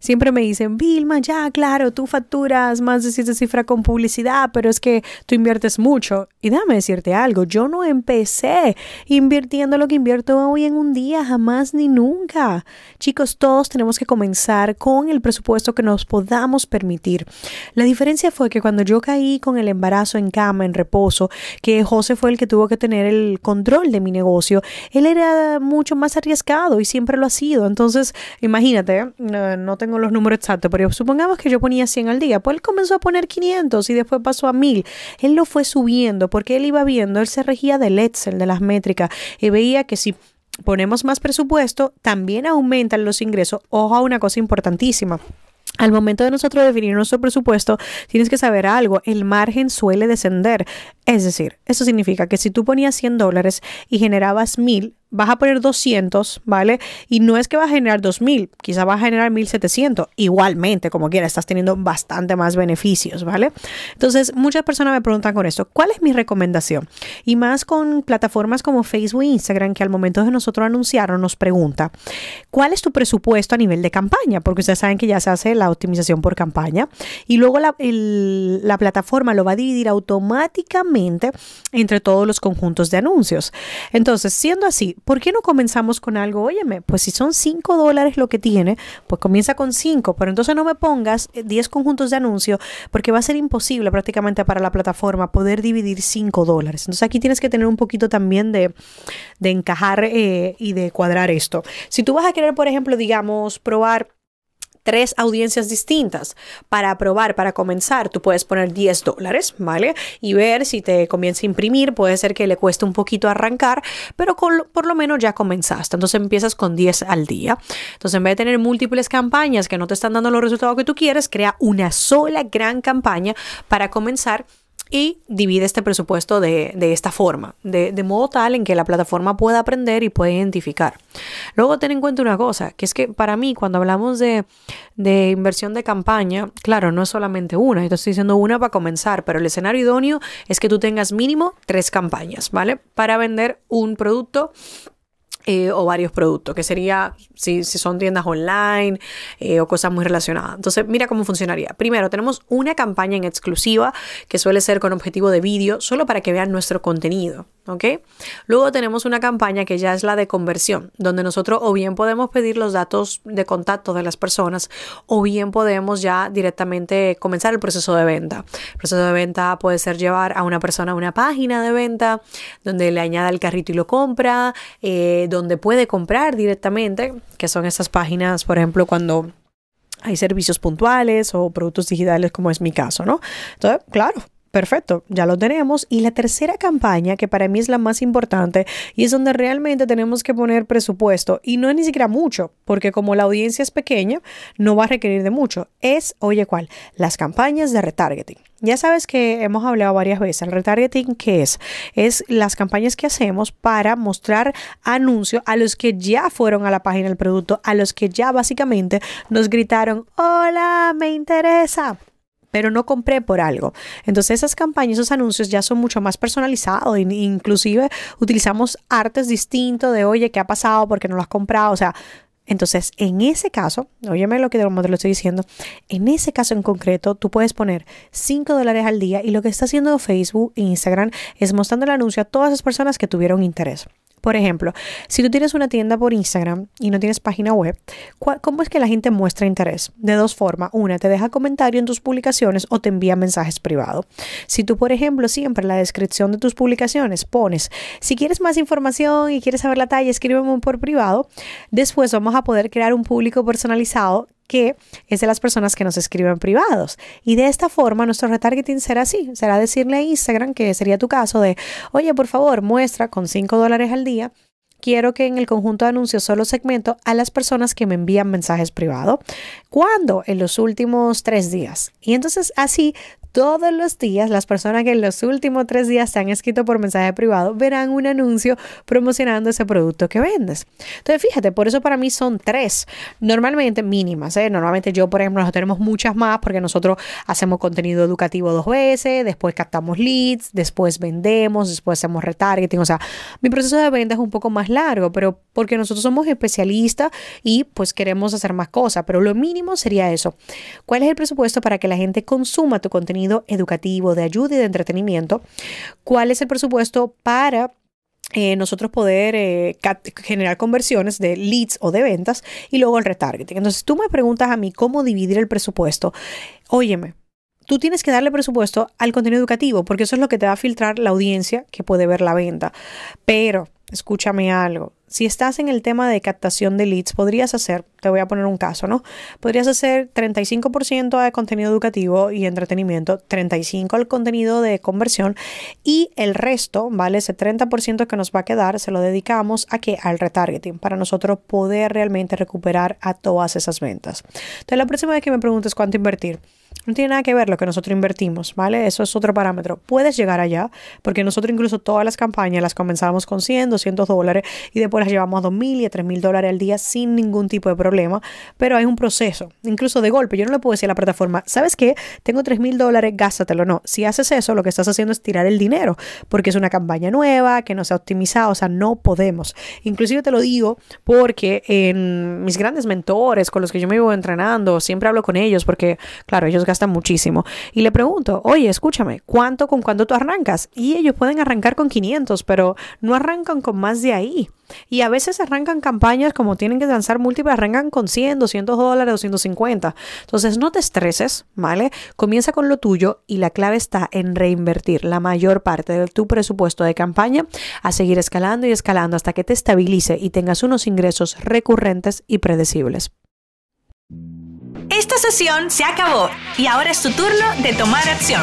Siempre me dicen, Vilma, ya, claro, tú facturas más de siete cifras con publicidad, pero es que tú inviertes mucho. Y déjame decirte algo, yo no empecé invirtiendo lo que invierto hoy en un día, jamás ni nunca. Chicos, todos tenemos que comenzar con el presupuesto que nos podamos permitir. La diferencia fue que cuando yo caí con el embarazo en cama, en reposo, que José fue el que tuvo que tener el control de mi negocio, él era mucho más arriesgado y siempre lo ha sido. Entonces, imagínate, no, no tengo los números exactos, pero supongamos que yo ponía 100 al día, pues él comenzó a poner 500 y después pasó a 1000. Él lo fue subiendo porque él iba viendo, él se regía del Excel, de las métricas, y veía que si ponemos más presupuesto, también aumentan los ingresos. Ojo a una cosa importantísima. Al momento de nosotros definir nuestro presupuesto, tienes que saber algo, el margen suele descender. Es decir, eso significa que si tú ponías 100 dólares y generabas 1000, vas a poner 200, ¿vale? Y no es que va a generar 2000, quizá va a generar 1700. Igualmente, como quiera, estás teniendo bastante más beneficios, ¿vale? Entonces, muchas personas me preguntan con esto, ¿cuál es mi recomendación? Y más con plataformas como Facebook e Instagram, que al momento de nosotros anunciar nos pregunta, ¿cuál es tu presupuesto a nivel de campaña? Porque ustedes saben que ya se hace la optimización por campaña. Y luego la, la plataforma lo va a dividir automáticamente entre todos los conjuntos de anuncios. Entonces, siendo así, ¿por qué no comenzamos con algo? Óyeme, pues si son 5 dólares lo que tiene, pues comienza con 5, pero entonces no me pongas 10 conjuntos de anuncio porque va a ser imposible prácticamente para la plataforma poder dividir 5 dólares. Entonces aquí tienes que tener un poquito también de, de encajar eh, y de cuadrar esto. Si tú vas a querer, por ejemplo, digamos, probar tres audiencias distintas para probar, para comenzar, tú puedes poner 10 dólares, ¿vale? Y ver si te comienza a imprimir, puede ser que le cueste un poquito arrancar, pero por lo menos ya comenzaste. Entonces empiezas con 10 al día. Entonces en vez de tener múltiples campañas que no te están dando los resultados que tú quieres, crea una sola gran campaña para comenzar y divide este presupuesto de, esta forma, de, modo tal en que la plataforma pueda aprender y pueda identificar. Luego ten en cuenta una cosa, que es que para mí cuando hablamos de, de inversión de campaña, claro, no es solamente una, yo estoy diciendo una para comenzar, pero el escenario idóneo es que tú tengas mínimo tres campañas, ¿vale? Para vender un producto eh, o varios productos, que sería si, si son tiendas online eh, o cosas muy relacionadas. Entonces, mira cómo funcionaría. Primero, tenemos una campaña en exclusiva que suele ser con objetivo de vídeo, solo para que vean nuestro contenido. ¿Ok? Luego tenemos una campaña que ya es la de conversión, donde nosotros o bien podemos pedir los datos de contacto de las personas o bien podemos ya directamente comenzar el proceso de venta. El proceso de venta puede ser llevar a una persona a una página de venta donde le añada el carrito y lo compra, eh, donde puede comprar directamente, que son esas páginas, por ejemplo, cuando hay servicios puntuales o productos digitales como es mi caso, ¿no? Entonces, claro, Perfecto, ya lo tenemos. Y la tercera campaña, que para mí es la más importante y es donde realmente tenemos que poner presupuesto, y no es ni siquiera mucho, porque como la audiencia es pequeña, no va a requerir de mucho, es, oye, ¿cuál? Las campañas de retargeting. Ya sabes que hemos hablado varias veces. El retargeting, ¿qué es? Es las campañas que hacemos para mostrar anuncios a los que ya fueron a la página del producto, a los que ya básicamente nos gritaron, hola, me interesa pero no compré por algo. Entonces esas campañas, esos anuncios ya son mucho más personalizados, inclusive utilizamos artes distintos de, oye, ¿qué ha pasado? ¿Por qué no lo has comprado? O sea, entonces, en ese caso, óyeme lo que te lo estoy diciendo, en ese caso en concreto, tú puedes poner 5 dólares al día y lo que está haciendo Facebook e Instagram es mostrando el anuncio a todas las personas que tuvieron interés. Por ejemplo, si tú tienes una tienda por Instagram y no tienes página web, ¿cómo es que la gente muestra interés? De dos formas. Una, te deja comentario en tus publicaciones o te envía mensajes privados. Si tú, por ejemplo, siempre en la descripción de tus publicaciones pones, si quieres más información y quieres saber la talla, escríbeme por privado. Después vamos a poder crear un público personalizado que es de las personas que nos escriben privados. Y de esta forma nuestro retargeting será así, será decirle a Instagram, que sería tu caso, de, oye, por favor, muestra con 5 dólares al día quiero que en el conjunto de anuncios solo segmento a las personas que me envían mensajes privados. ¿Cuándo? En los últimos tres días. Y entonces así todos los días, las personas que en los últimos tres días te han escrito por mensaje privado verán un anuncio promocionando ese producto que vendes. Entonces, fíjate, por eso para mí son tres, normalmente mínimas. ¿eh? Normalmente yo, por ejemplo, tenemos muchas más porque nosotros hacemos contenido educativo dos veces, después captamos leads, después vendemos, después hacemos retargeting. O sea, mi proceso de venta es un poco más largo, pero porque nosotros somos especialistas y pues queremos hacer más cosas, pero lo mínimo sería eso. ¿Cuál es el presupuesto para que la gente consuma tu contenido educativo, de ayuda y de entretenimiento? ¿Cuál es el presupuesto para eh, nosotros poder eh, generar conversiones de leads o de ventas y luego el retargeting. Entonces tú me preguntas a mí cómo dividir el presupuesto. Óyeme, tú tienes que darle presupuesto al contenido educativo porque eso es lo que te va a filtrar la audiencia que puede ver la venta. Pero, escúchame algo, si estás en el tema de captación de leads, podrías hacer, te voy a poner un caso, ¿no? Podrías hacer 35% de contenido educativo y entretenimiento, 35% al contenido de conversión y el resto, ¿vale? Ese 30% que nos va a quedar se lo dedicamos a que al retargeting para nosotros poder realmente recuperar a todas esas ventas. Entonces, la próxima vez que me preguntes cuánto invertir, no tiene nada que ver lo que nosotros invertimos, ¿vale? Eso es otro parámetro. Puedes llegar allá, porque nosotros incluso todas las campañas las comenzamos con 100, 200 dólares y después las llevamos a 2.000 y a 3.000 dólares al día sin ningún tipo de problema, pero hay un proceso, incluso de golpe. Yo no le puedo decir a la plataforma, ¿sabes qué? Tengo 3.000 dólares, gástatelo. No, si haces eso, lo que estás haciendo es tirar el dinero, porque es una campaña nueva, que no se ha optimizado, o sea, no podemos. Inclusive te lo digo porque en mis grandes mentores con los que yo me vivo entrenando, siempre hablo con ellos, porque, claro, ellos gastan muchísimo. Y le pregunto, oye, escúchame, ¿cuánto con cuánto tú arrancas? Y ellos pueden arrancar con 500, pero no arrancan con más de ahí. Y a veces arrancan campañas como tienen que lanzar múltiples, arrancan con 100, 200 dólares, 250. Entonces no te estreses, ¿vale? Comienza con lo tuyo y la clave está en reinvertir la mayor parte de tu presupuesto de campaña a seguir escalando y escalando hasta que te estabilice y tengas unos ingresos recurrentes y predecibles. Esta sesión se acabó y ahora es tu turno de tomar acción.